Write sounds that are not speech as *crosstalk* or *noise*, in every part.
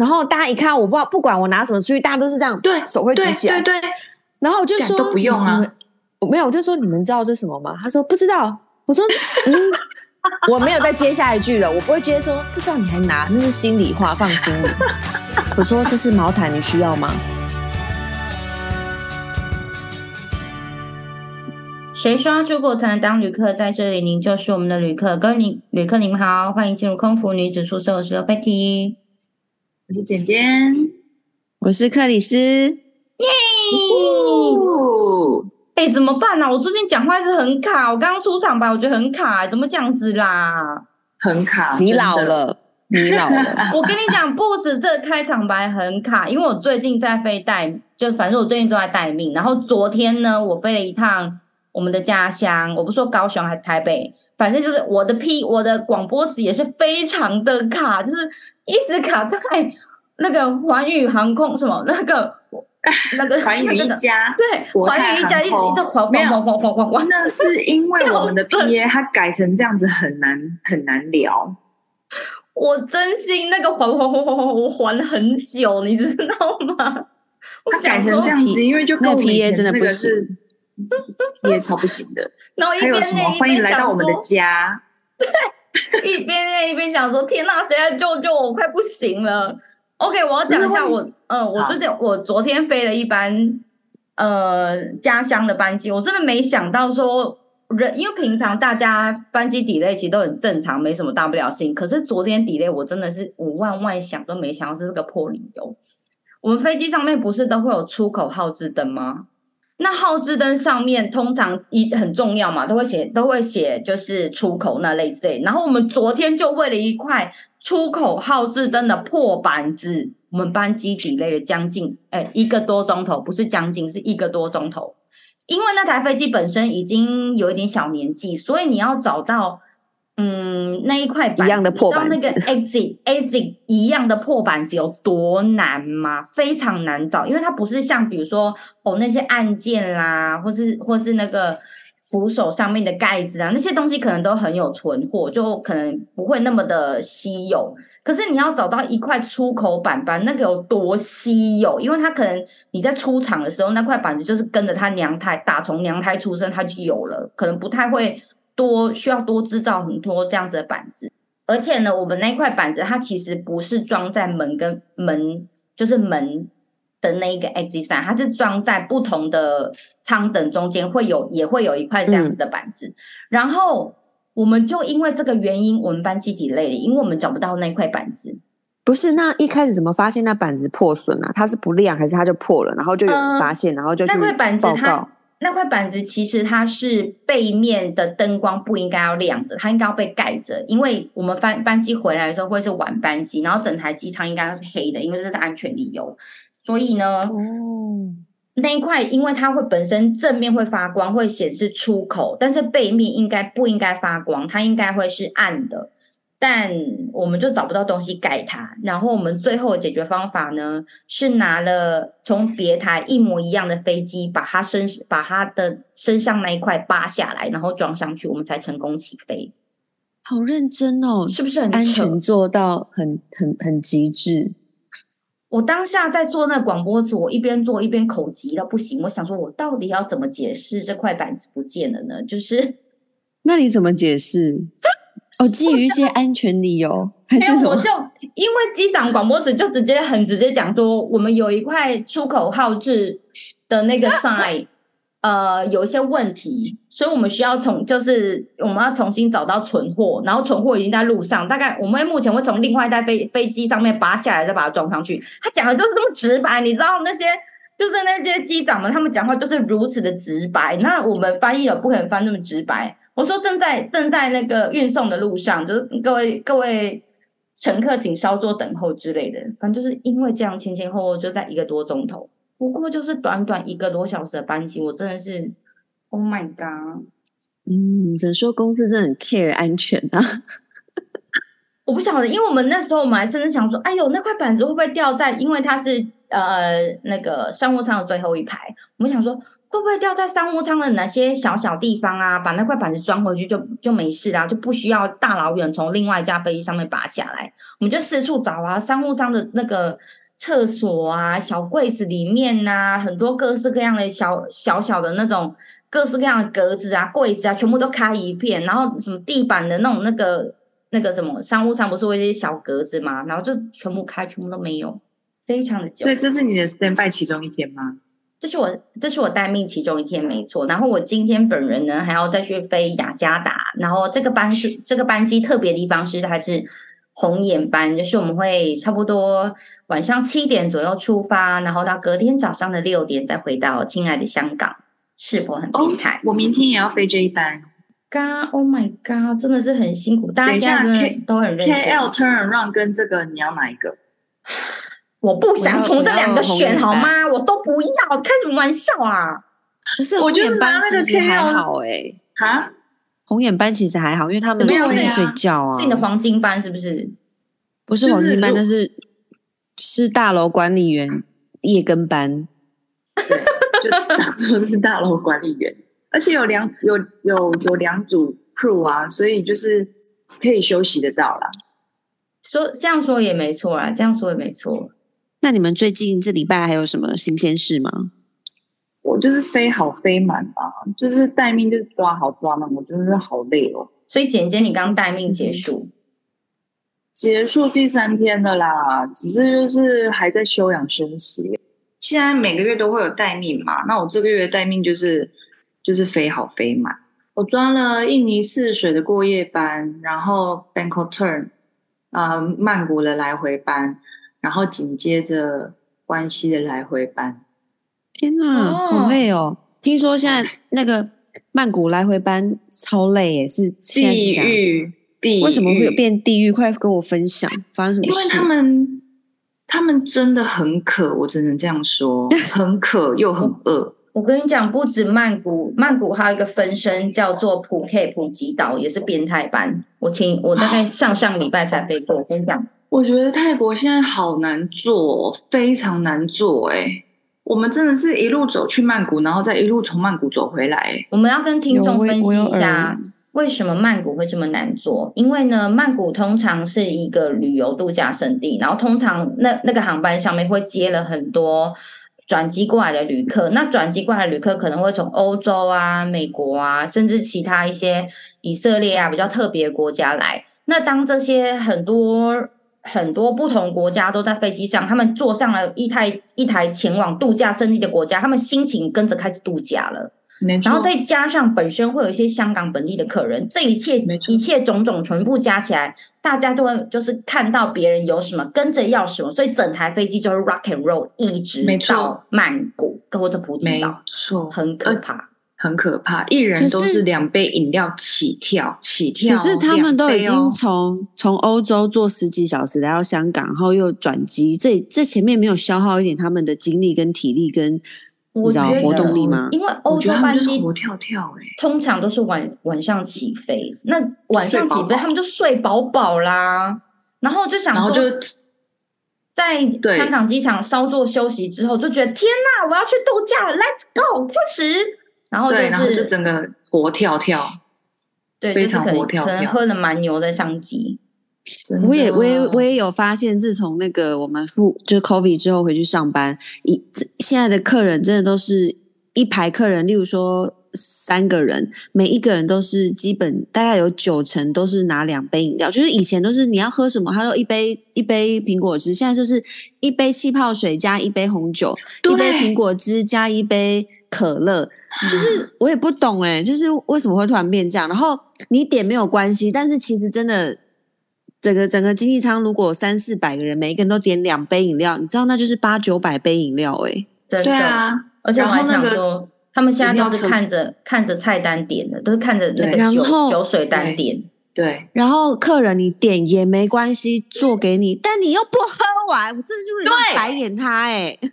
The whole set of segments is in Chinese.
然后大家一看，我不知道不管我拿什么出去，大家都是这样，对，手会举起来，对对对。然后我就说都不用啊，我没有，我就说你们知道这是什么吗？他说不知道。我说嗯，*laughs* 我没有再接下一句了，我不会接说不知道你还拿，那是心里话，放心里。*laughs* 我说这是毛毯，你需要吗？谁说要出国才能当旅客？在这里，您就是我们的旅客。各位旅旅客，你们好，欢迎进入空服女子宿舍。我是 Betty，我是简简，我是克里斯。耶！哎，怎么办呢、啊？我最近讲话是很卡，我刚刚出场吧，我觉得很卡，怎么这样子啦？很卡，你老了，*laughs* 你老了。*laughs* 我跟你讲，不止这个开场白很卡，因为我最近在飞待，就反正我最近都在待命。然后昨天呢，我飞了一趟。我们的家乡，我不说高雄还是台北，反正就是我的 P，我的广播词也是非常的卡，就是一直卡在那个环宇航空什么那个 *laughs* 那个环宇一家，对，环宇一家一直一直晃晃晃晃晃晃，那是因为 *laughs* 我们的 PA 它改成这样子很难很难聊。我真心那个晃晃晃晃晃，我还了很久，你知道吗？它改成这样子，因为就跟我以前那个是。也超不行的，*laughs* 然后一边念欢迎来到我们的家。*laughs* 对，一边念一边想说：“天哪，谁来救救我？我快不行了。” OK，我要讲一下我，嗯、呃，我最近我昨天飞了一班呃家乡的班机，我真的没想到说人，因为平常大家班机 delay 其实都很正常，没什么大不了情。可是昨天 delay，我真的是五万万想都没想到是这个破理由。我们飞机上面不是都会有出口号志灯吗？那号字灯上面通常一很重要嘛，都会写都会写就是出口那类之类。然后我们昨天就为了一块出口号字灯的破板子，我们班机底累了将近哎一个多钟头，不是将近是一个多钟头。因为那台飞机本身已经有一点小年纪，所以你要找到。嗯，那一块板，一样的破板子，你知道那个 exit exit 一样的破板子有多难吗？非常难找，因为它不是像比如说哦那些按键啦，或是或是那个扶手上面的盖子啊，那些东西可能都很有存货，就可能不会那么的稀有。可是你要找到一块出口板板，那个有多稀有？因为它可能你在出厂的时候，那块板子就是跟着它娘胎打从娘胎出生它就有了，可能不太会。多需要多制造很多这样子的板子，而且呢，我们那块板子它其实不是装在门跟门，就是门的那一个 exit 上，它是装在不同的舱等中间，会有也会有一块这样子的板子。嗯、然后我们就因为这个原因，我们班机 delay 了，因为我们找不到那块板子。不是，那一开始怎么发现那板子破损了、啊？它是不亮，还是它就破了？然后就有人发现，嗯、然后就去报告。那块板子它那块板子其实它是背面的灯光不应该要亮着，它应该要被盖着，因为我们班班机回来的时候会是晚班机，然后整台机舱应该是黑的，因为这是安全理由。所以呢，哦、那一块因为它会本身正面会发光，会显示出口，但是背面应该不应该发光，它应该会是暗的。但我们就找不到东西盖它，然后我们最后的解决方法呢，是拿了从别台一模一样的飞机，把它身把它的身上那一块扒下来，然后装上去，我们才成功起飞。好认真哦，是不是很安全做到很很很极致？我当下在做那个广播词，我一边做一边口急到不行。我想说，我到底要怎么解释这块板子不见了呢？就是，那你怎么解释？哦，基于一些安全理由，*laughs* 还是我就因为机长广播室就直接很直接讲说，我们有一块出口号志的那个 sign，呃，有一些问题，所以我们需要从就是我们要重新找到存货，然后存货已经在路上，大概我们目前会从另外一台飞飞机上面拔下来，再把它装上去。他讲的就是这么直白，你知道那些就是那些机长们，他们讲话就是如此的直白，那我们翻译也不可能翻那么直白。我说正在正在那个运送的路上，就是各位各位乘客，请稍作等候之类的。反正就是因为这样前前后后就在一个多钟头，不过就是短短一个多小时的班机，我真的是 Oh my God！嗯，只能说公司真的很 care 安全啊。*laughs* 我不晓得，因为我们那时候我们还甚至想说，哎呦，那块板子会不会掉在？因为它是呃那个商务舱的最后一排，我们想说。会不会掉在商务舱的哪些小小地方啊？把那块板子装回去就就没事啦，就不需要大老远从另外一架飞机上面拔下来。我们就四处找啊，商务舱的那个厕所啊，小柜子里面啊，很多各式各样的小小小的那种各式各样的格子啊、柜子啊，全部都开一片。然后什么地板的那种那个那个什么商务舱不是会一些小格子嘛？然后就全部开，全部都没有，非常的久。所以这是你的 standby 其中一天吗？这是我这是我待命其中一天，没错。然后我今天本人呢还要再去飞雅加达，然后这个班是这个班机特别的地方是它是红眼班，就是我们会差不多晚上七点左右出发，然后到隔天早上的六点再回到亲爱的香港，是否很变态？哦，我明天也要飞这一班。God，Oh my God，真的是很辛苦，大家都很认真。KL turn around 跟这个你要哪一个？*sighs* *laughs* 我不想从这两个选好吗？我都不要，开什么玩笑啊！可是红眼班其实还好哎、欸，哈，红眼班其实还好，因为他们没有去睡觉啊。是你的黄金班是不是？不是黄金班，但是是大楼管理员夜更班。对，就 *laughs* 当做是大楼管理员，而且有两有有有两组 crew 啊，所以就是可以休息得到啦。说这样说也没错啦，这样说也没错。那你们最近这礼拜还有什么新鲜事吗？我就是飞好飞满吧，就是待命就是抓好抓满，我真的是好累哦。所以简简，你刚待命结束，结束第三天的啦，只是就是还在休养生息。现在每个月都会有待命嘛，那我这个月待命就是就是飞好飞满。我抓了印尼泗水的过夜班，然后 Bangkok turn，呃，曼谷的来回班。然后紧接着关西的来回班，天哪，哦、好累哦！听说现在那个曼谷来回班超累耶，是地狱，地狱为什么会有变地狱？快跟我分享发生什么事？因为他们他们真的很渴，我只能这样说，*laughs* 很渴又很饿。我跟你讲，不止曼谷，曼谷还有一个分身叫做普 K 普吉岛，也是变态班。我听我大概 *laughs* 上上礼拜才飞过，我跟你讲。我觉得泰国现在好难做，非常难做哎、欸！我们真的是一路走去曼谷，然后再一路从曼谷走回来。我们要跟听众分析一下，为什么曼谷会这么难做？因为呢，曼谷通常是一个旅游度假胜地，然后通常那那个航班上面会接了很多转机过来的旅客。那转机过来旅客可能会从欧洲啊、美国啊，甚至其他一些以色列啊比较特别国家来。那当这些很多很多不同国家都在飞机上，他们坐上了一台一台前往度假胜地的国家，他们心情跟着开始度假了。然后再加上本身会有一些香港本地的客人，这一切一切种种全部加起来，大家就会就是看到别人有什么，跟着要什么，所以整台飞机就是 rock and roll 一直到曼谷或者普吉岛，没错，很可怕。很可怕，一人都是两杯饮料起跳，起跳。可是他们都已经从从欧洲坐十几小时来到香港，然后又转机，这这前面没有消耗一点他们的精力跟体力跟你知道活动力吗？因为欧洲班机活跳跳哎，通常都是晚晚上起飞，那晚上起飞他们就睡饱饱啦，然后就想说，在香港机场稍作休息之后，就觉得天哪，我要去度假了，Let's go，开始。然后、就是、对，然后就整个活跳跳，对，非常活跳跳，可能喝了蛮牛的相机。我也我也我也有发现，自从那个我们复就是 COVID 之后回去上班，一现在的客人真的都是一排客人，例如说三个人，每一个人都是基本大概有九成都是拿两杯饮料，就是以前都是你要喝什么，他说一杯一杯苹果汁，现在就是一杯气泡水加一杯红酒，一杯苹果汁加一杯可乐。就是我也不懂哎、欸，就是为什么会突然变这样？然后你点没有关系，但是其实真的，整个整个经济舱如果三四百个人，每一个人都点两杯饮料，你知道那就是八九百杯饮料哎、欸，真的。对啊，而且我还想说，他们现在都是看着看着菜单点的，都是看着那个酒然后酒水单点。对，然后客人你点也没关系，做给你，但你又不喝完，我真的就是白眼他哎、欸，对。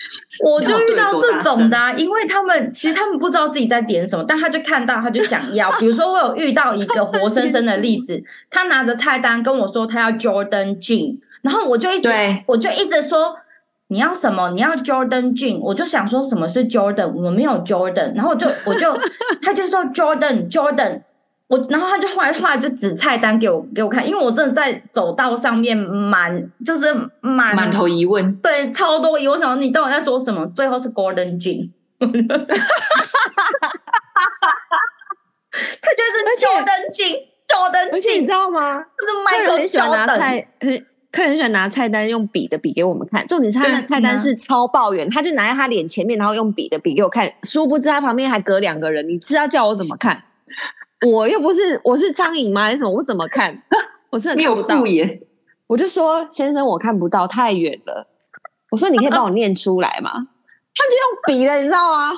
*laughs* 我就遇到这种的、啊，因为他们其实他们不知道自己在点什么，但他就看到他就想要。比如说，我有遇到一个活生生的例子，*laughs* 他拿着菜单跟我说他要 Jordan Jean，然后我就一直对我就一直说你要什么？你要 Jordan Jean？我就想说什么是 Jordan？我们没有 Jordan。然后我就我就他就说 Jordan Jordan。我然后他就后来后来就指菜单给我给我看，因为我真的在走道上面满就是满满头疑问，对，超多疑问。我想说你到底在说什么？最后是 Gordon Jean。*laughs* 他就是 Jordan Jean，Jordan Jean。而且你知道吗？客人很喜欢拿菜，客人很喜欢拿菜单用笔的笔给我们看。重点是他那菜单是超抱怨，他就拿在他脸前面，然后用笔的笔给我看。殊不知他旁边还隔两个人，你知道叫我怎么看？我又不是，我是苍蝇吗？还是什么？我怎么看？我真的看不到。我就说先生，我看不到，太远了。我说你可以帮我念出来吗？他就用笔了，你知道吗？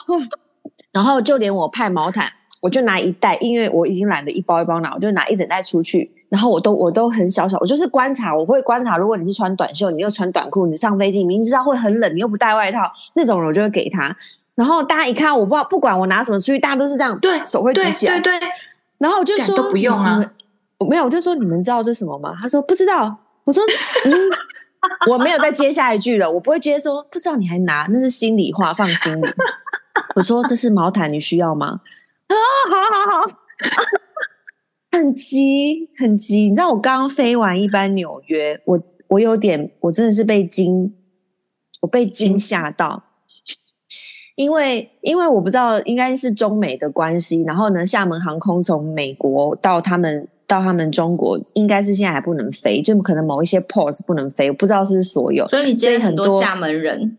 *laughs* 然后就连我派毛毯，我就拿一袋，因为我已经懒得一包一包拿，我就拿一整袋出去。然后我都我都很小小，我就是观察，我会观察。如果你是穿短袖，你又穿短裤，你上飞机，你明知道会很冷，你又不带外套，那种人我就会给他。然后大家一看，我不知道，不管我拿什么出去，大家都是这样，对，手会举起来，对对。然后我就说都不用啊，我没有，我就说你们知道这是什么吗？他说不知道。我说嗯，我没有再接下一句了，我不会接说不知道你还拿，那是心里话，放心里。*laughs* 我说这是毛毯，你需要吗？啊，好好好，很急很急。你知道我刚刚飞完一班纽约，我我有点，我真的是被惊，我被惊吓到。因为，因为我不知道，应该是中美的关系。然后呢，厦门航空从美国到他们到他们中国，应该是现在还不能飞，就可能某一些 ports 不能飞，我不知道是不是所有。所以你接很多厦门人，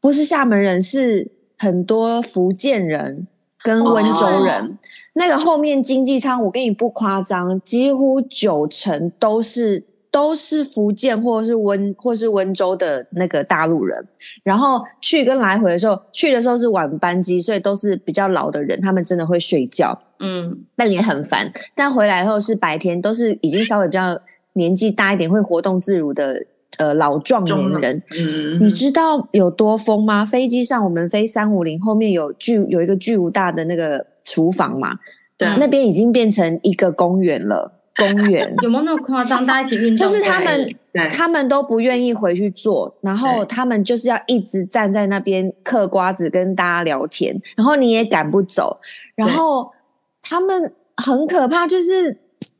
不是厦门人，是很多福建人跟温州人。Oh. 那个后面经济舱，我跟你不夸张，几乎九成都是。都是福建或者是温或是温州的那个大陆人，然后去跟来回的时候，去的时候是晚班机，所以都是比较老的人，他们真的会睡觉，嗯，但也很烦。但回来后是白天，都是已经稍微比较年纪大一点，会活动自如的呃老壮年人。嗯，你知道有多疯吗？飞机上我们飞三五零，后面有巨有一个巨无大的那个厨房嘛，对，那边已经变成一个公园了。公园 *laughs* 有没有那么夸张？大家一起运动，就是他们，他们都不愿意回去坐，然后他们就是要一直站在那边嗑瓜子，跟大家聊天，然后你也赶不走，然后他们很可怕，就是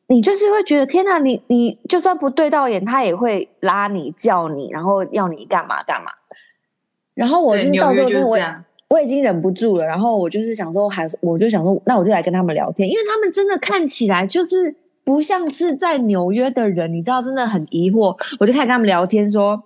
你就是会觉得天哪，你你就算不对到眼，他也会拉你叫你，然后要你干嘛干嘛。然后我是到时候跟我我已经忍不住了，然后我就是想说，还是我就想说，那我就来跟他们聊天，因为他们真的看起来就是。不像是在纽约的人，你知道，真的很疑惑。我就开始跟他们聊天，说：“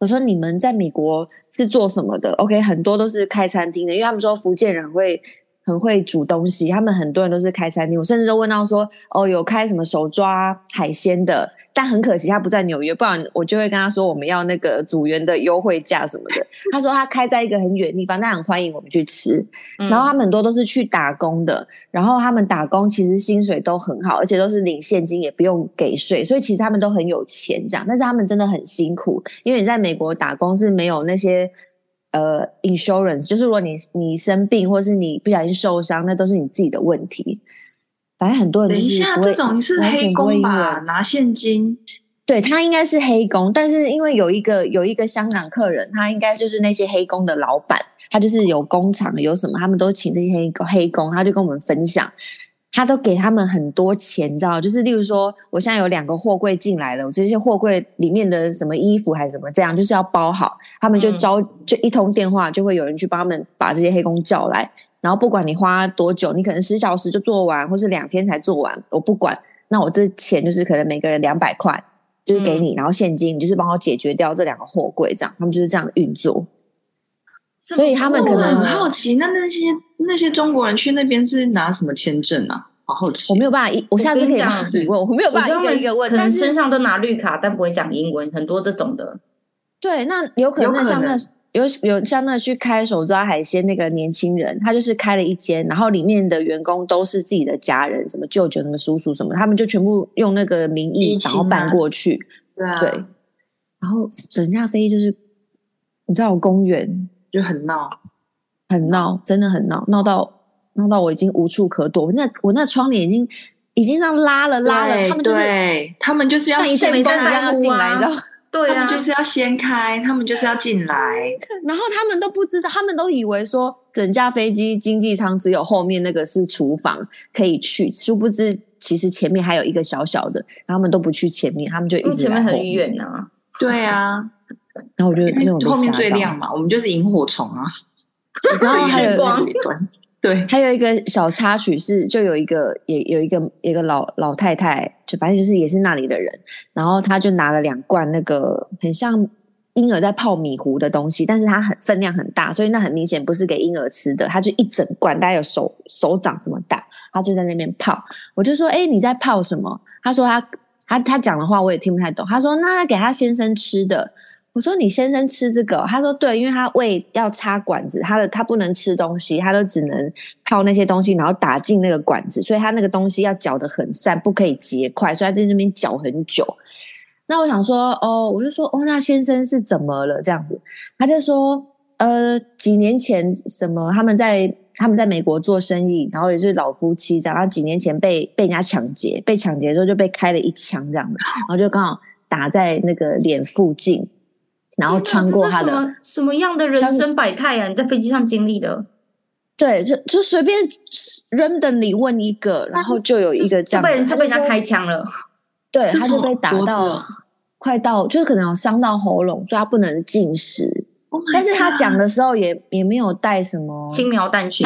我说你们在美国是做什么的？”OK，很多都是开餐厅的，因为他们说福建人会很会煮东西，他们很多人都是开餐厅。我甚至都问到说：“哦，有开什么手抓海鲜的？”但很可惜，他不在纽约，不然我就会跟他说我们要那个组员的优惠价什么的。他说他开在一个很远的地方，但很欢迎我们去吃。然后他们很多都是去打工的，然后他们打工其实薪水都很好，而且都是领现金，也不用给税，所以其实他们都很有钱这样。但是他们真的很辛苦，因为你在美国打工是没有那些呃 insurance，就是如果你你生病或是你不小心受伤，那都是你自己的问题。反正很多人就是，等一下，这种是黑工吧？拿现金，对，他应该是黑工，但是因为有一个有一个香港客人，他应该就是那些黑工的老板，他就是有工厂有什么，他们都请这些黑工黑工，他就跟我们分享，他都给他们很多钱，你知道？就是例如说，我现在有两个货柜进来了，我这些货柜里面的什么衣服还是什么这样，就是要包好，他们就招、嗯、就一通电话，就会有人去帮他们把这些黑工叫来。然后不管你花多久，你可能十小时就做完，或是两天才做完，我不管。那我这钱就是可能每个人两百块，就是给你，嗯、然后现金，你就是帮我解决掉这两个货柜，这样他们就是这样运作。所以他们可能很好奇，那那些那些中国人去那边是拿什么签证啊？好好奇，我没有办法，我下次可以问，我没有办法一个一个问，但是身上都拿绿卡，但不会讲英文，很多这种的。对，那有可能那像那。有有像那去开手抓海鲜那个年轻人，他就是开了一间，然后里面的员工都是自己的家人，什么舅舅、什么叔叔什么，他们就全部用那个名义然后搬过去，对啊，对，然后整架飞机就是你知道，公园就很闹，很闹，真的很闹，闹到闹到我已经无处可躲，那我那窗帘已经已经这样拉了拉了，他们就是对他们就是要像一阵风一样要进来，你知道。对啊，就是要掀开，他们就是要进来，*laughs* 然后他们都不知道，他们都以为说整架飞机经济舱只有后面那个是厨房可以去，殊不知其实前面还有一个小小的，然后他们都不去前面，他们就一直在后面。前面很远啊。对啊，然后我就那种后面最亮嘛，我们就是萤火虫啊，*laughs* 然后还有光。对，还有一个小插曲是，就有一个也有一个一个老老太太，就反正就是也是那里的人，然后他就拿了两罐那个很像婴儿在泡米糊的东西，但是它很分量很大，所以那很明显不是给婴儿吃的，他就一整罐，大概有手手掌这么大，他就在那边泡。我就说：“哎，你在泡什么？”他说他：“他他讲的话我也听不太懂。”他说：“那给他先生吃的。”我说，你先生吃这个？他说对，因为他胃要插管子，他的他不能吃东西，他都只能泡那些东西，然后打进那个管子，所以他那个东西要搅得很散，不可以结块，所以他在那边搅很久。那我想说，哦，我就说，哦，那先生是怎么了？这样子，他就说，呃，几年前什么他们在他们在美国做生意，然后也是老夫妻这样，然后几年前被被人家抢劫，被抢劫之后就被开了一枪这样的，然后就刚好打在那个脸附近。然后穿过他的什么，什么样的人生百态啊？你在飞机上经历的？对，就就随便 randomly 问一个，然后就有一个这样的，就被就被人家开枪了。对，他就被打到快到，就是可能有伤到喉咙，所以他不能进食。Oh、但是他讲的时候也也没有带什么轻描淡写，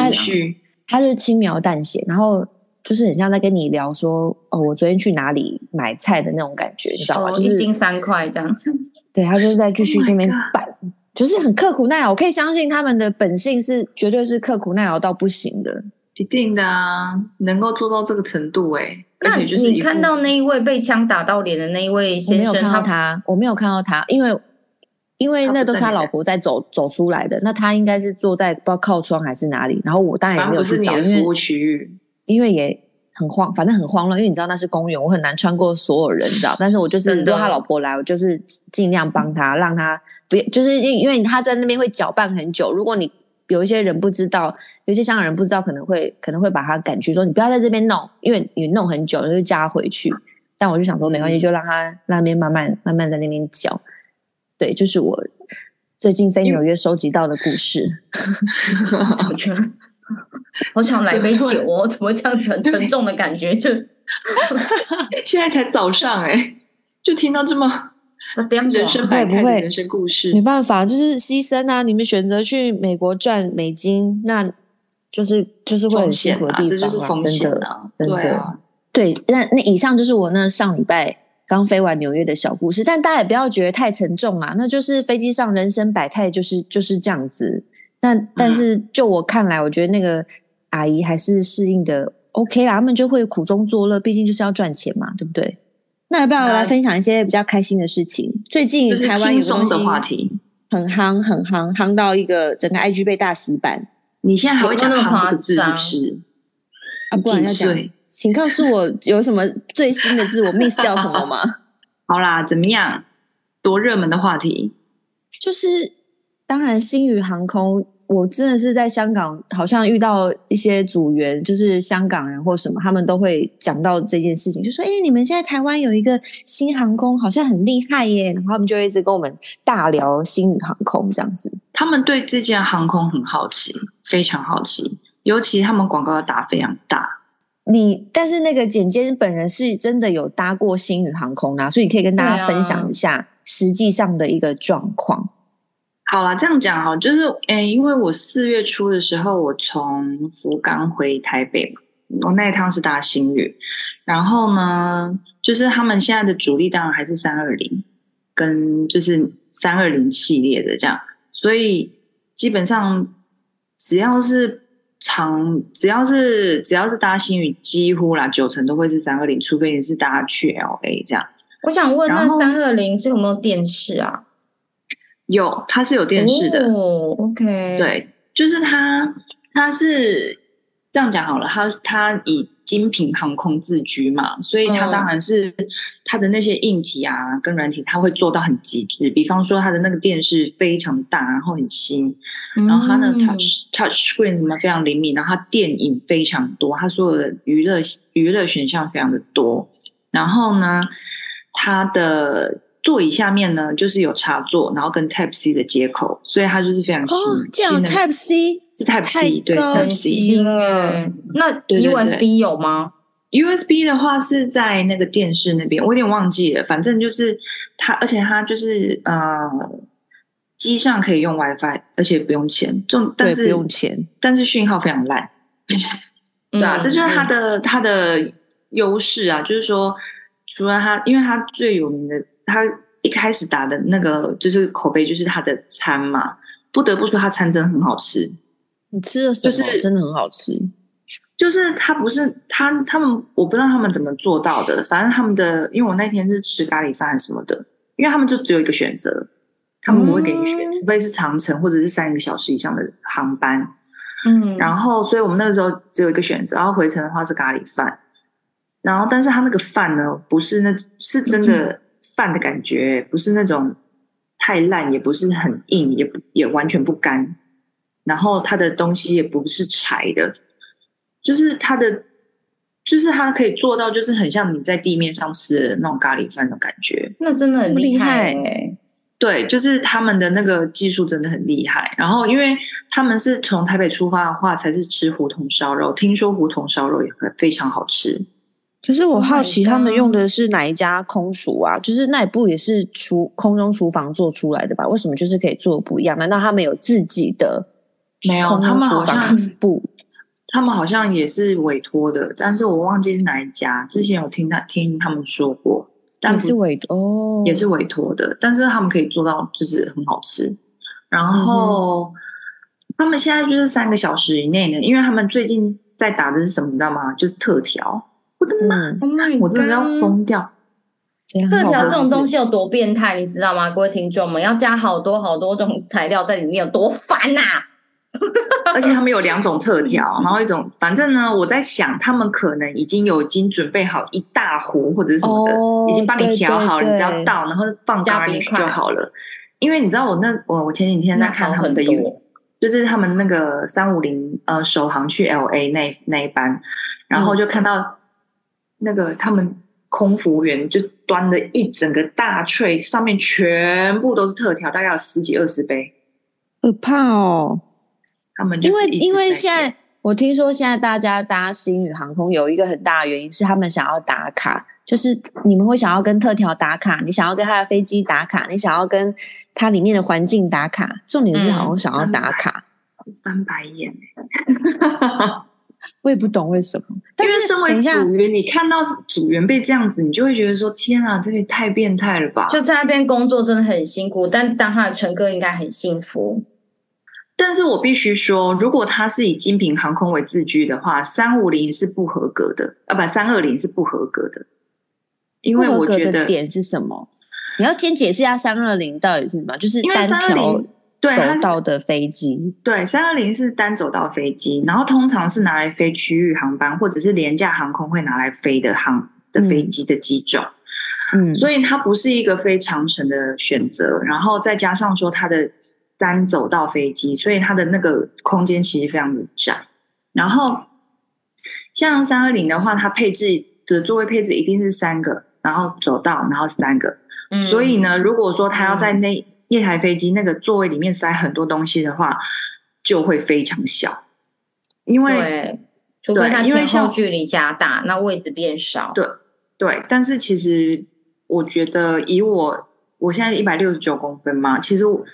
他就是轻描淡写，然后就是很像在跟你聊说哦，我昨天去哪里买菜的那种感觉，你知道吗？就是、一斤三块这样。*laughs* 对，他就在继续那边摆，oh、就是很刻苦耐劳。我可以相信他们的本性是绝对是刻苦耐劳到不行的，一定的啊，能够做到这个程度哎、欸。那你看到那一位被枪打到脸的那一位先生，我没有看到他，我没有看到他，因为因为那都是他老婆在走走出来的，那他应该是坐在不知道靠窗还是哪里。然后我当然也没有去找，因为区域，因为也。很慌，反正很慌乱，因为你知道那是公园，我很难穿过所有人，你知道。但是我就是如果他老婆来，我就是尽量帮他，让他不要，就是因因为他在那边会搅拌很久。如果你有一些人不知道，有些香港人不知道，可能会可能会把他赶去，说你不要在这边弄，因为你弄很久，就加回去。但我就想说没关系，就让他那边慢慢慢慢在那边搅。对，就是我最近飞纽约收集到的故事。*laughs* *laughs* 好想来杯酒哦！怎么这样子很沉重的感觉？就 *laughs* 现在才早上哎、欸，就听到这么人生百态的人生故事，没办法，就是牺牲啊！你们选择去美国赚美金，那就是就是会很辛苦的地方、啊，这就是风险啊！真的，真的，对啊，对。那那以上就是我那上礼拜刚飞完纽约的小故事，但大家也不要觉得太沉重啊！那就是飞机上人生百态，就是就是这样子。但但是就我看来，我觉得那个阿姨还是适应的 OK 啦，他们就会苦中作乐，毕竟就是要赚钱嘛，对不对？那要不要来分享一些比较开心的事情？最近台湾有个东西话题很夯，很夯，夯到一个整个 IG 被大洗版。你现在还会讲“夯”这个字是不是？啊，不然要讲，请告诉我有什么最新的字，我 miss 掉什么吗？*laughs* 好啦，怎么样？多热门的话题，就是当然星宇航空。我真的是在香港，好像遇到一些组员，就是香港人或什么，他们都会讲到这件事情，就说：“哎，你们现在台湾有一个新航空，好像很厉害耶。”然后他们就一直跟我们大聊新宇航空这样子。他们对这件航空很好奇，非常好奇，尤其他们广告打非常大。你但是那个简简本人是真的有搭过新宇航空啊，所以你可以跟大家分享一下实际上的一个状况。好了，这样讲哈，就是诶、欸，因为我四月初的时候，我从福冈回台北嘛，我那一趟是搭新宇，然后呢，就是他们现在的主力当然还是三二零，跟就是三二零系列的这样，所以基本上只要是长，只要是只要是搭新宇，几乎啦九成都会是三二零，除非你是搭去 LA 这样。我想问，那三二零是有没有电视啊？有，它是有电视的。哦，OK，对，就是它，它是这样讲好了。它它以精品航空自居嘛，所以它当然是它的那些硬体啊跟软体，它会做到很极致。比方说，它的那个电视非常大，然后很新，然后它的 touch touch screen 什么非常灵敏，然后它电影非常多，它所有的娱乐娱乐选项非常的多。然后呢，它的座椅下面呢，就是有插座，然后跟 Type C 的接口，所以它就是非常新。哦，这样 Type C 是 Type C，对，Type C 了。那 USB 有吗？USB 的话是在那个电视那边，我有点忘记了。反正就是它，而且它就是呃，机上可以用 WiFi，而且不用钱，就但是不用钱，但是讯号非常烂。对啊，这就是它的它的优势啊，就是说，除了它，因为它最有名的，它一开始打的那个就是口碑，就是他的餐嘛，不得不说，他餐真的很好吃。你吃了什么？就是真的很好吃。就是他不是他他们，我不知道他们怎么做到的，反正他们的，因为我那天是吃咖喱饭什么的，因为他们就只有一个选择，他们不会给你选，嗯、除非是长城或者是三个小时以上的航班。嗯，然后，所以我们那个时候只有一个选择，然后回程的话是咖喱饭，然后，但是他那个饭呢，不是那，是真的饭的感觉，嗯、不是那种太烂，也不是很硬，也不也完全不干，然后它的东西也不是柴的，就是它的，就是它可以做到，就是很像你在地面上吃的那种咖喱饭的感觉，那真的很厉害欸。对，就是他们的那个技术真的很厉害。然后，因为他们是从台北出发的话，才是吃胡同烧肉。听说胡同烧肉也会非常好吃。可是我好奇，他们用的是哪一家空厨啊？就是那一部也是厨空中厨房做出来的吧？为什么就是可以做不一样？难道他们有自己的没有？他们好像不，他们好像也是委托的，但是我忘记是哪一家。之前有听他听他们说过。但是委托，也是委托的，但是他们可以做到就是很好吃。然后、嗯、他们现在就是三个小时以内呢，因为他们最近在打的是什么，你知道吗？就是特调。我的妈、嗯！我真的要疯掉！特调这种东西有多变态，你知道吗？各位听众们，要加好多好多种材料在里面，有多烦呐、啊！而且他们有两种特调，然后一种，反正呢，我在想，他们可能已经有已经准备好一大壶或者是什么的，哦、已经帮你调好了，你只要倒，然后放咖喱就好了。因为你知道我那我我前几天在看他们的油，就是他们那个三五零呃首航去 L A 那那一班，然后就看到那个他们空服务员就端了一整个大 tray，上面全部都是特调，大概有十几二十杯，可怕哦。他们因为因为现在我听说现在大家搭星宇航空有一个很大的原因是他们想要打卡，就是你们会想要跟特调打卡，你想要跟他的飞机打卡，你想要跟它里面的环境打卡，重点是好像想要打卡，嗯、翻白眼，我也不懂为什么。但是身为组员，你看到组员被这样子，你就会觉得说：天啊，这个也太变态了吧！就在那边工作真的很辛苦，但当他的乘客应该很幸福。但是我必须说，如果他是以精品航空为自居的话，三五零是不合格的，啊不，三二零是不合格的。因为我觉得点是什么？你要先解释一下三二零到底是什么？就是单条走道的飞机。对，三二零是单走道飞机，然后通常是拿来飞区域航班或者是廉价航空会拿来飞的航的飞机的机种。嗯，所以它不是一个非长程的选择。然后再加上说它的。单走道飞机，所以它的那个空间其实非常的窄。然后像三二零的话，它配置的座位配置一定是三个，然后走道，然后三个。嗯、所以呢，如果说它要在那一台飞机那个座位里面塞很多东西的话，就会非常小。因为对，除非它前后距离加大，那位置变少。对对，但是其实我觉得，以我我现在一百六十九公分嘛，其实我。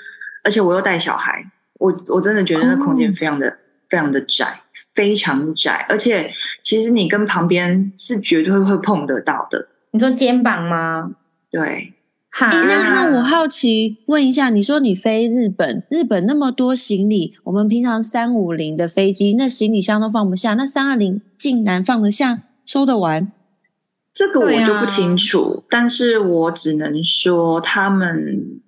而且我又带小孩，我我真的觉得那空间非常的、oh. 非常的窄，非常窄。而且其实你跟旁边是绝对会碰得到的。你说肩膀吗？对。好、欸，那我好奇问一下，你说你飞日本，日本那么多行李，我们平常三五零的飞机那行李箱都放不下，那三二零竟然放得下，收得完？这个我就不清楚，啊、但是我只能说他们。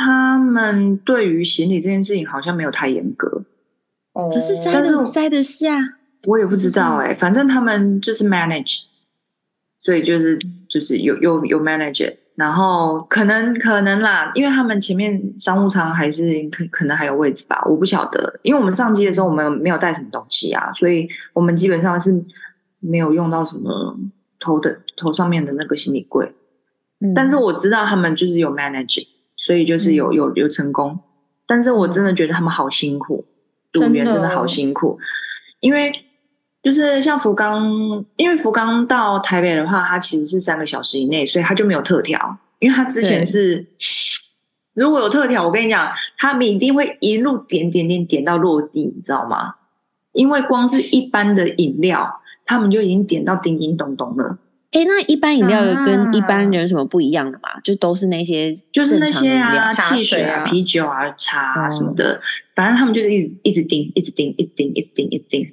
他们对于行李这件事情好像没有太严格，哦，可是塞得塞得下，我也不知道哎、欸，反正他们就是 manage，所以就是就是有有有 manage，然后可能可能啦，因为他们前面商务舱还是可可能还有位置吧，我不晓得，因为我们上机的时候我们没有带什么东西啊，所以我们基本上是没有用到什么头的头上面的那个行李柜。嗯但是我知道他们就是有 manage，所以就是有、嗯有有成功。但是我真的觉得他们好辛苦，组员真的好辛苦，因为就是像福冈，因为福冈到台北的话，它其实是三个小时以内，所以它就没有特调。因为它之前是如果有特调，我跟你讲，他们一定会一路点点点点到落地，你知道吗？因为光是一般的饮料，他们就已经点到叮叮咚咚了。哎，那一般饮料有跟啊一般人有什么不一样的吗？就都是那些就是那些啊，汽水啊、啤酒啊、茶啊哦什么的，反正他们就是一直一直盯，一直盯，一直盯，一直盯，一直盯，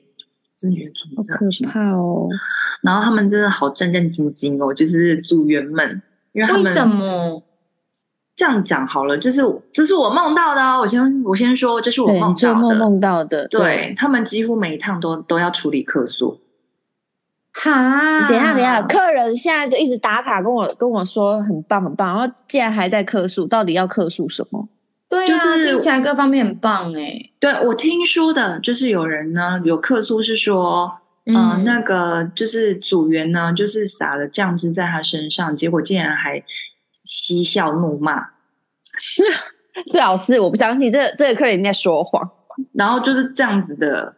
真的觉得做好可。怕哦！然后他们真的好战战兢兢哦，就是组员们，因为他们为什么？这样讲好了，就是这是我梦到的哦。我先我先说，这是我梦到的。做梦梦到的，对他们几乎每一趟都都要处理客诉，哈，等一下，等一下，客人现在就一直打卡跟我跟我说很棒很棒，然后竟然还在客诉，到底要客诉什么？对啊，就是听起来各方面很棒哎。对我听说的，就是有人呢有客诉是说，嗯、呃，那个就是组员呢，就是撒了酱汁在他身上，结果竟然还嬉笑怒骂，*laughs* 最好是我不相信，这个、这个客人在说谎。*laughs* 然后就是这样子的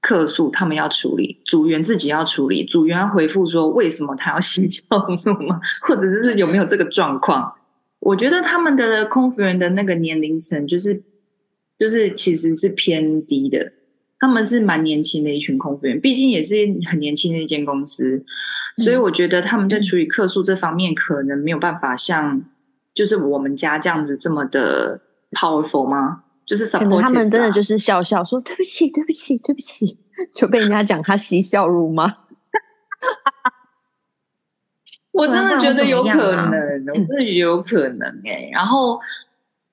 客诉，他们要处理，组员自己要处理，组员要回复说为什么他要嬉笑怒骂，或者是有没有这个状况。我觉得他们的空服员的那个年龄层，就是就是其实是偏低的，他们是蛮年轻的一群空服员，毕竟也是很年轻的一间公司，所以我觉得他们在处理客诉这方面，可能没有办法像就是我们家这样子这么的 powerful 吗？就是可能他们真的就是笑笑说对不起，对不起，对不起，*laughs* 就被人家讲他嬉笑怒骂。*laughs* 我真的觉得有可能，啊、我真的有可能哎、欸。然后，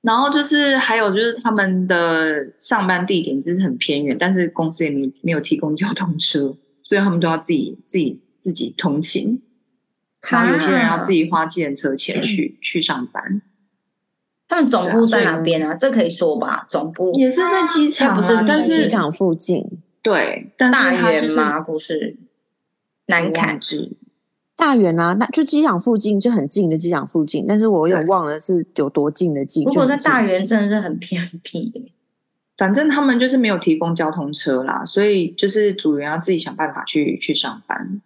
然后就是还有就是他们的上班地点就是很偏远，但是公司也没没有提供交通车，所以他们都要自己自己自己通勤。然后有些人要自己花计程车钱去、啊、去上班。他们总部在哪边啊？这可以说吧？总部也是在机场、啊，不是但是机场附近。对，但是大园就是吗？不是，南崁。大园啊，那就机场附近就很近的机场附近，但是我有点忘了是有多近的近。如果在大园，真的是很偏僻。反正他们就是没有提供交通车啦，所以就是组员要自己想办法去去上班。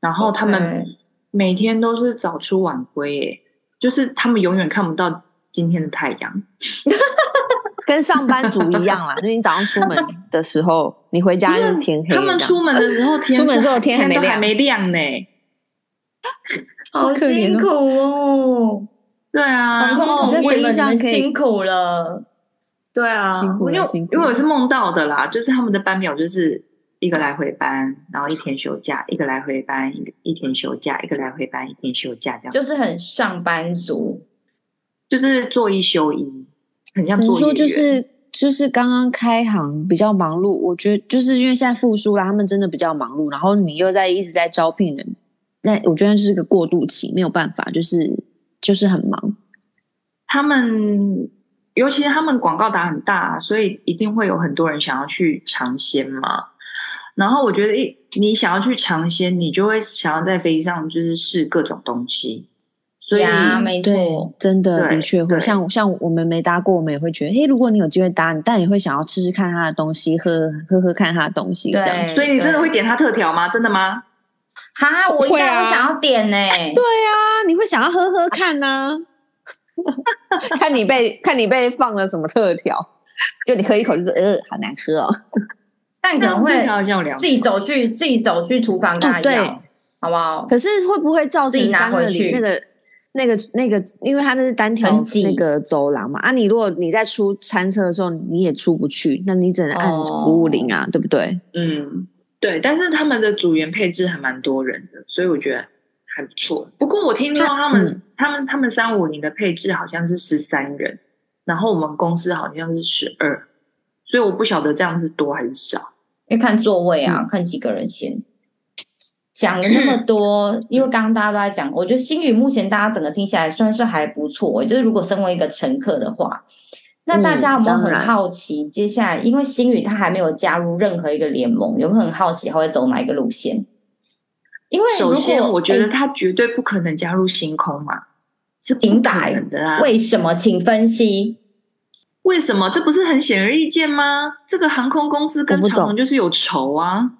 然后他们每天都是早出晚归，诶，就是他们永远看不到今天的太阳，*laughs* 跟上班族一样啦。*laughs* 就是你早上出门的时候，你回家就是天黑。他们 *laughs* 出门的时候天，出门的时候天还没亮，还没亮呢。*laughs* 好辛苦哦！对啊，航空同事们可以辛苦了。对啊，辛苦了，辛苦。因为我是梦到的啦，就是他们的班表就是一个来回班，然后一天休假，一个来回班，一天休假，一个来回班，一天休假，这样就是很上班族，就是做一休一，很像做。说就是就是刚刚开行比较忙碌，我觉得就是因为现在复苏了，他们真的比较忙碌，然后你又在一直在招聘人。那我觉得这是个过渡期，没有办法，就是就是很忙。他们尤其是他们广告打很大，所以一定会有很多人想要去尝鲜嘛。然后我觉得，一你想要去尝鲜，你就会想要在飞机上就是试各种东西。所以，啊、没错，真的的确会。像像我们没搭过，我们也会觉得，哎，如果你有机会搭，你但也会想要吃吃看他的东西，喝喝喝看他的东西，这样。所以你真的会点他特调吗？真的吗？哈，我一定会想要点呢、欸。对啊，你会想要喝喝看呢、啊？*laughs* 看你被看你被放了什么特调，就你喝一口就是呃，好难喝哦。*laughs* 但可能会自己走去自己走去厨房跟他要、哦，好不好？可是会不会造成拿回去那个那个那个？因为它那是单条那个走廊嘛。啊，你如果你在出餐车的时候你也出不去，那你只能按服务铃啊、哦，对不对？嗯。对，但是他们的组员配置还蛮多人的，所以我觉得还不错。不过我听说他们、嗯、他们他们三五零的配置好像是十三人，然后我们公司好像是十二，所以我不晓得这样是多还是少。因为看座位啊，嗯、看几个人先。讲了那么多，嗯、因为刚刚大家都在讲，我觉得星宇目前大家整个听起来算是还不错，就是如果身为一个乘客的话。那大家有没有很好奇，嗯、接下来因为星宇他还没有加入任何一个联盟，有没有很好奇他会走哪一个路线？因为首先我觉得他绝对不可能加入星空嘛，是不可能的啊。为什么？请分析。为什么？这不是很显而易见吗？这个航空公司跟长荣就是有仇啊！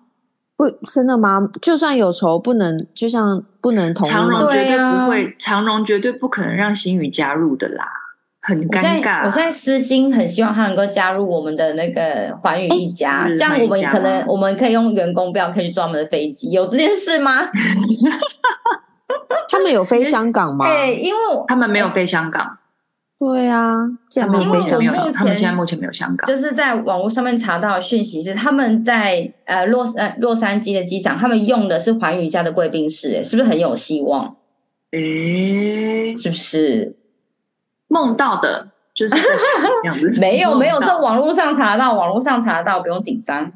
不，真的吗？就算有仇，不能就像不能同长荣绝对不会，啊、长荣绝对不可能让星宇加入的啦，很尴尬。我现在私心很希望他能够加入我们的那个寰宇一家，这样我们可能我们可以用员工票可以坐他们的飞机，有这件事吗？*laughs* 他们有飞香港吗？对，因为他们没有飞香港。对啊，这样没有飞香港他们现在目前没有香港，就是在网络上面查到的讯息是他们在呃洛呃洛杉矶的机场，他们用的是寰宇家的贵宾室，哎，是不是很有希望？诶，是不是梦到的？就是这样子，*laughs* 没有没有，在网络上查到，网络上查到，不用紧张。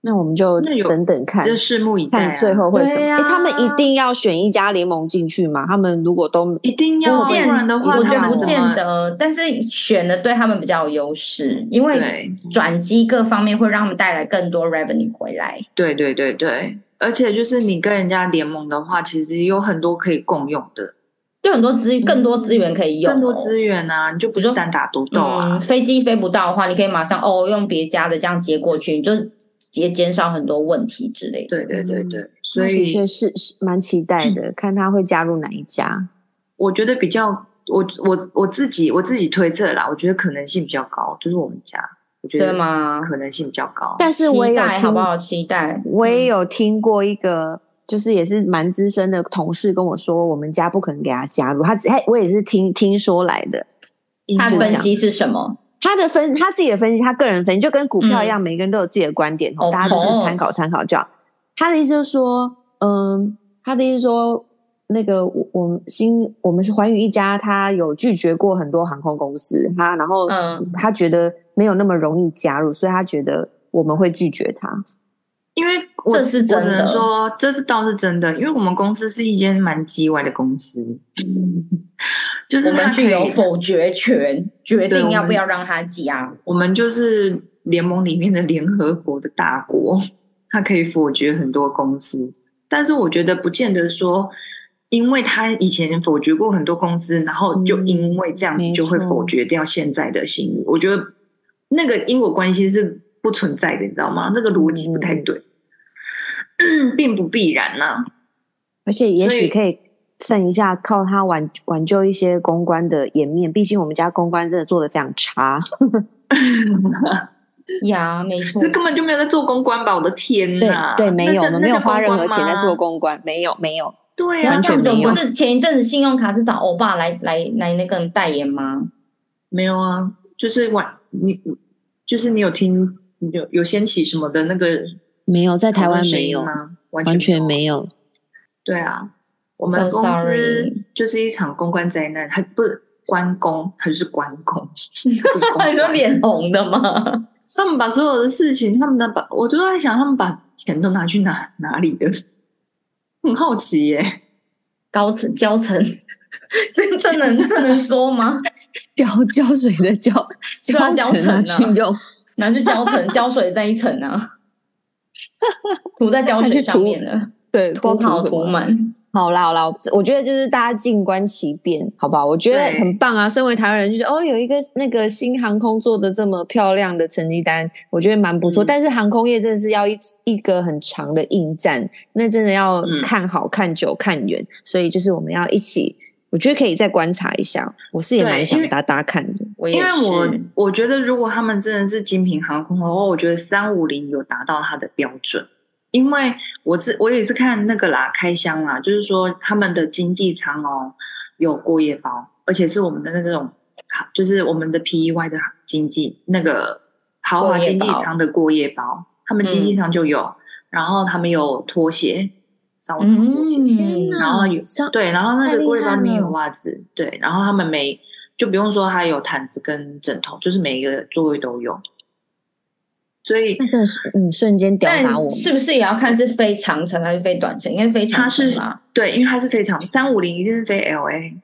那我们就等等看，就拭目以待，看最后会什么？哎，他们一定要选一家联盟进去吗？他们如果都一定要，不然的话，我觉得不见得。但是选的对他们比较有优势，因为转机各方面会让他们带来更多 revenue 回来。对对对对，而且就是你跟人家联盟的话，其实有很多可以共用的，就很多资更多资源可以用，更多资源啊，你就不是单打独斗啊。飞机飞不到的话，你可以马上哦用别家的这样接过去，你就。也减少很多问题之类的。对对对对，所以的确是是蛮期待的，看他会加入哪一家。我觉得比较，我我我自己我自己推测啦，我觉得可能性比较高，就是我们家。我觉得吗？可能性比较高。但是我也有听，好不好？期待。我也有听过一个，就是也是蛮资深的同事跟我说，我们家不可能给他加入。他他我也是听听说来的。他分析是什么？他的分，他自己的分析，他个人分析就跟股票一样，嗯、每个人都有自己的观点，哦、大家都是参考参考就好。他的意思就是说，嗯，他的意思说，那个我我们新我们是寰宇一家，他有拒绝过很多航空公司，他然后他觉得没有那么容易加入，所以他觉得我们会拒绝他。因为这是真的，说这是倒是真的，因为我们公司是一间蛮机歪的公司，*laughs* 就是他具有否决权，决定要不要让他加。我们就是联盟里面的联合国的大国，他可以否决很多公司，但是我觉得不见得说，因为他以前否决过很多公司，然后就因为这样子就会否决掉现在的星宇。我觉得那个因果关系是不存在的，你知道吗？这个逻辑不太对。嗯，*clears throat* 并不必然呢、啊，而且也许可以剩一下，靠他挽挽救一些公关的颜面。毕竟我们家公关真的做的非常差。*laughs* 呀，没错，这根本就没有在做公关吧？我的天哪！对，对，没有，我们没有花任何钱在做公关，没有，没有。对啊，完全没有。不是前一阵子信用卡是找欧巴来来来那个代言吗？没有啊，就是晚你就是你有听有有掀起什么的那个。没有，在台湾没有吗？完全没有。对啊，我们公司就是一场公关灾难，它不是关公，它就是关公，*laughs* 不是关公脸红的吗？*laughs* 他们把所有的事情，他们的把，我都在想，他们把钱都拿去哪哪里的？很好奇耶。*laughs* 高层胶层，这这能这能说吗？胶胶水的胶胶层拿去用，拿去胶层胶水那一层啊。*laughs* 涂在胶水上面了，对，涂好涂满。好啦好啦，我觉得就是大家静观其变，好不好？我觉得很棒啊！身为台湾人，就是哦，有一个那个新航空做的这么漂亮的成绩单，我觉得蛮不错。嗯、但是航空业真的是要一一个很长的应战，那真的要看好、看久、看远。所以就是我们要一起，我觉得可以再观察一下。我是也蛮想搭搭看的，我因为我我觉得如果他们真的是精品航空的话，我觉得三五零有达到它的标准。因为我是我也是看那个啦，开箱啦，就是说他们的经济舱哦有过夜包，而且是我们的那种，就是我们的 PEY 的经济那个豪华经济舱的过夜包，他们经济舱就有，嗯、然后他们有拖鞋，上床拖鞋，嗯、然后有对，然后那个过夜包里面有袜子，对，然后他们每就不用说，还有毯子跟枕头，就是每一个座位都有。所以，那真的是嗯，瞬间吊打我。是不是也要看是飞长城还是飞短程？应该是飞长城吧？对，因为它是飞长，三五零一定是飞 LA。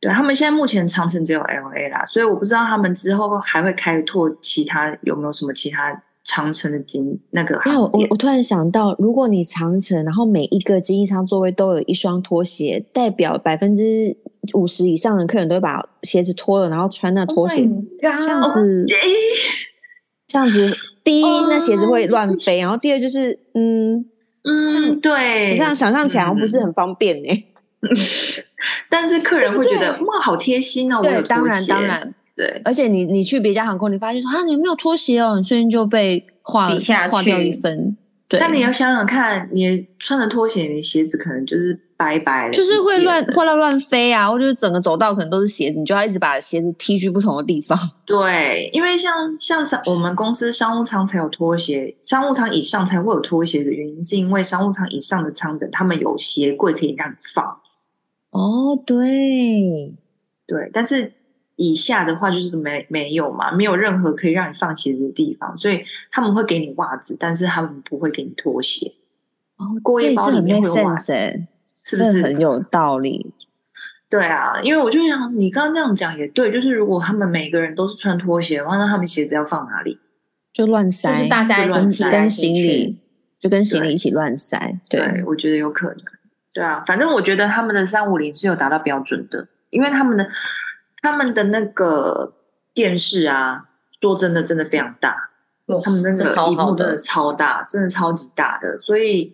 对，他们现在目前长城只有 LA 啦，所以我不知道他们之后还会开拓其他有没有什么其他长城的经那个那我我我突然想到，如果你长城，然后每一个经济舱座位都有一双拖鞋，代表百分之五十以上的客人都会把鞋子脱了，然后穿那拖鞋，oh、这样子，这样子，第一，oh、那鞋子会乱飞，然后第二就是，嗯嗯，对，你这样想象起来不是很方便呢、欸。嗯、但是客人会觉得对对哇，好贴心哦！对，当然当然，对。而且你你去别家航空，你发现说啊，你没有拖鞋哦，你瞬间就被划了下划掉一分。对。但你要想想看，你穿着拖鞋，你鞋子可能就是白白的，就是会乱会乱乱飞啊！或者整个走道可能都是鞋子，你就要一直把鞋子踢去不同的地方。*laughs* 对，因为像像商我们公司商务舱才有拖鞋，商务舱以上才会有拖鞋的原因，是因为商务舱以上的舱等他们有鞋柜可以让你放。哦，对，对，但是以下的话就是没没有嘛，没有任何可以让你放鞋子的地方，所以他们会给你袜子，但是他们不会给你拖鞋。哦，过夜包里面会有袜子，是不是很有道理？对啊，因为我就想你刚刚这样讲也对，就是如果他们每个人都是穿拖鞋的话，那他们鞋子要放哪里？就乱塞，就是大家乱塞跟行李，就跟行李一起乱塞。对，对，我觉得有可能。对啊，反正我觉得他们的三五零是有达到标准的，因为他们的他们的那个电视啊，说真的，真的非常大，哦、他们那个屏幕真的超大，真的超级大的，所以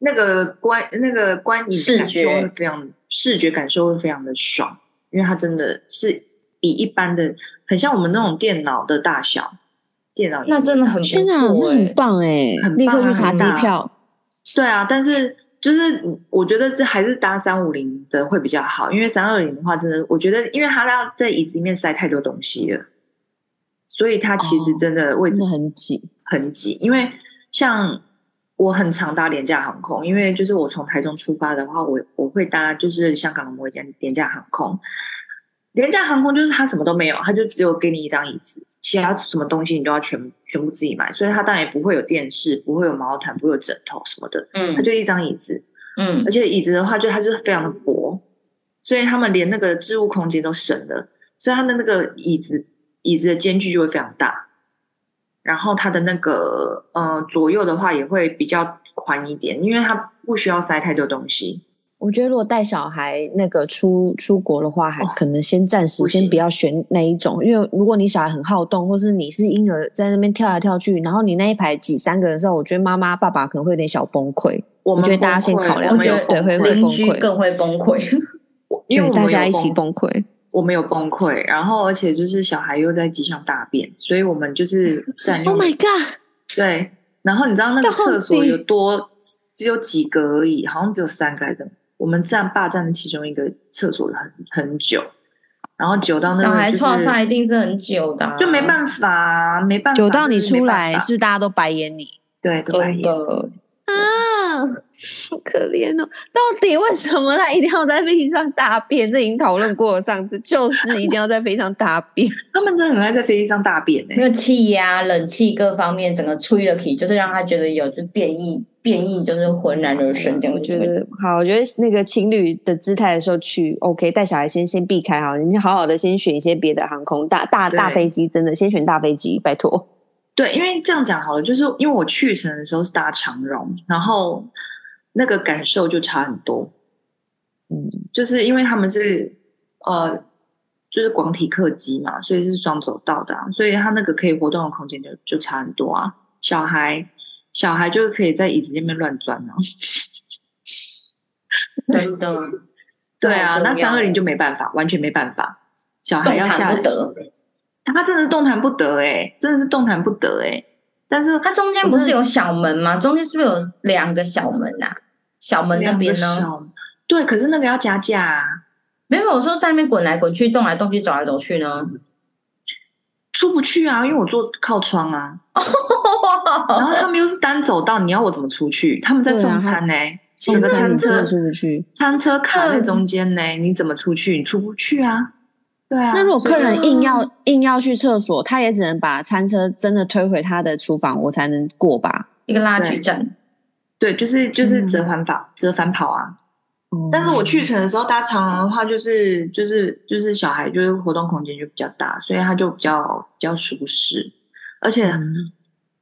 那个观那个观影感受会非常视觉，感受会非常的爽，因为它真的是比一般的很像我们那种电脑的大小，电脑那真的很天哪，那很棒哎，立刻去查机票，对啊，但是。就是我觉得这还是搭三五零的会比较好，因为三二零的话，真的我觉得，因为他要在椅子里面塞太多东西了，所以他其实真的位置很挤，很挤。因为像我很常搭廉价航空，因为就是我从台中出发的话，我我会搭就是香港的某一间廉价航空。廉价航空就是它什么都没有，它就只有给你一张椅子，其他什么东西你都要全全部自己买，所以他当然也不会有电视，不会有毛毯，不会有枕头什么的，嗯，他就一张椅子，嗯，而且椅子的话就它就是非常的薄，所以他们连那个置物空间都省了，所以他的那个椅子椅子的间距就会非常大，然后它的那个呃左右的话也会比较宽一点，因为它不需要塞太多东西。我觉得如果带小孩那个出出国的话，还可能先暂时先不要选那一种，因为如果你小孩很好动，或是你是婴儿在那边跳来跳去，然后你那一排挤三个人的时候，我觉得妈妈爸爸可能会有点小崩溃。我，我觉得大家先考量，对，会会崩溃，更会崩溃，*laughs* 因为大家一起崩溃。我没有崩溃，然后而且就是小孩又在机上大便，所以我们就是占用。*laughs* Oh my god！对，然后你知道那个厕所有多只有几个而已，好像只有三个还是？我们站霸占的其中一个厕所很很久，然后久到那个、就是、小孩创伤一定是很久的、啊，就没办法，没办法，久到你出来是不是大家都白眼你？对，都白眼好可怜哦！到底为什么他一定要在飞机上大便？这已经讨论过了，上次就是一定要在飞机上大便。*laughs* 他们真的很爱在飞机上大便呢、欸，因为气压、冷气各方面整个吹了气，就是让他觉得有就变异。变异就是浑然而生，这样我觉得好。我觉得那个情侣的姿态的时候去，OK，带小孩先先避开哈，你们好好的先选一些别的航空，大大大飞机，真的先选大飞机，拜托。对，因为这样讲好了，就是因为我去程的时候是搭长荣，然后那个感受就差很多。嗯，就是因为他们是呃，就是广体客机嘛，所以是双走道的，啊，所以它那个可以活动的空间就就差很多啊，小孩。小孩就可以在椅子上面乱钻了，真 *laughs* 的，对啊，那三二零就没办法，完全没办法，小孩要下得，他真的是动弹不得哎、欸，真的是动弹不得哎、欸。但是它中间不是有小门吗？中间是不是有两个小门啊？小门那边呢？对，可是那个要加价啊。没有，我说在那边滚来滚去，动来动去，走来走去呢。出不去啊，因为我坐靠窗啊，*laughs* 然后他们又是单走道，你要我怎么出去？他们在送餐呢、欸，整个餐车出不去，餐车卡在中间呢、欸，你怎么出去？你出不去啊，对啊。那如果客人硬要硬要去厕所，他也只能把餐车真的推回他的厨房，我才能过吧？一个拉锯战，对，就是就是折返跑，折返跑啊。但是我去程的时候搭长荣的话，就是就是就是小孩就是活动空间就比较大，所以他就比较比较舒适，而且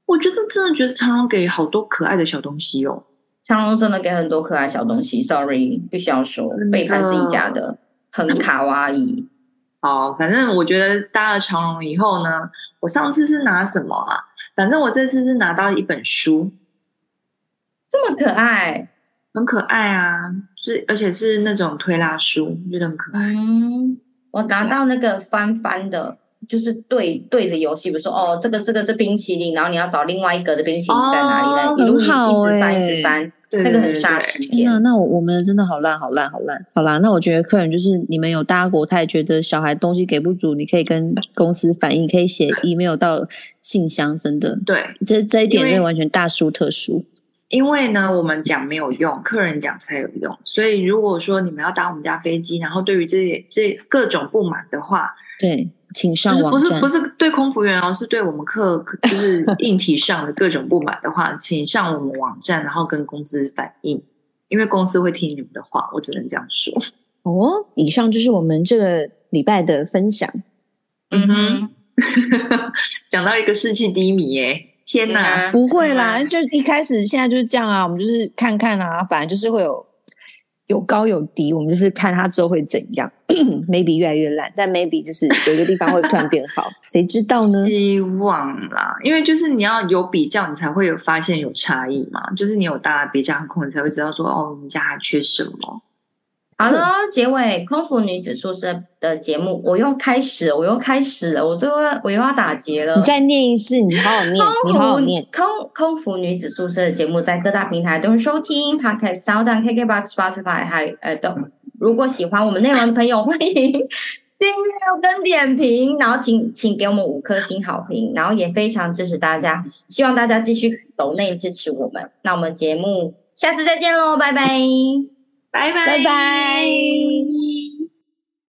我觉得真的觉得长荣给好多可爱的小东西哦。长荣真的给很多可爱小东西，sorry，必须要说，背叛自己家的，很卡哇伊。好，反正我觉得搭了长荣以后呢，我上次是拿什么啊？反正我这次是拿到一本书，这么可爱，很可爱啊！是而且是那种推拉书，觉得很可爱。嗯，我拿到那个翻翻的。就是对对着游戏，比如说哦，这个这个这冰淇淋，然后你要找另外一个的冰淇淋在哪里呢？哦、一一直翻一直翻，那个很杀时间。那那我我们真的好烂好烂好烂，好啦，那我觉得客人就是你们有搭国泰，觉得小孩东西给不足，你可以跟公司反映，可以写 email 到信箱，真的。对，这这一点就完全大书特书。因为呢，我们讲没有用，客人讲才有用。所以如果说你们要搭我们家飞机，然后对于这些这各种不满的话，对。请上网站，不是不是对空服员哦，是对我们客，就是硬体上的各种不满的话，请上我们网站，然后跟公司反映，因为公司会听你们的话，我只能这样说。*laughs* 哦，以上就是我们这个礼拜的分享。嗯哼，*laughs* 讲到一个士气低迷耶，天哪，不会啦，就一开始现在就是这样啊，我们就是看看啊，反正就是会有。有高有低，我们就是看它之后会怎样，*clears throat* maybe 越来越烂，但 maybe 就是有一个地方会突然变好，谁知道呢？*laughs* 希望啦，因为就是你要有比较，你才会有发现有差异嘛。就是你有大家比较航空，你才会知道说哦，我们家还缺什么。好了，结尾空服女子宿舍的节目，我又开始，我又开始了，我最后我又要打结了。你再念一次，你好好念，你好好念。空空服女子宿舍的节目在各大平台都能收听，Podcast、SoundOn、KKBox、Spotify，还呃都。如果喜欢我们内容的朋友，欢迎订阅跟点评，然后请请给我们五颗星好评，然后也非常支持大家，希望大家继续抖内支持我们。那我们节目下次再见喽，拜拜。拜拜。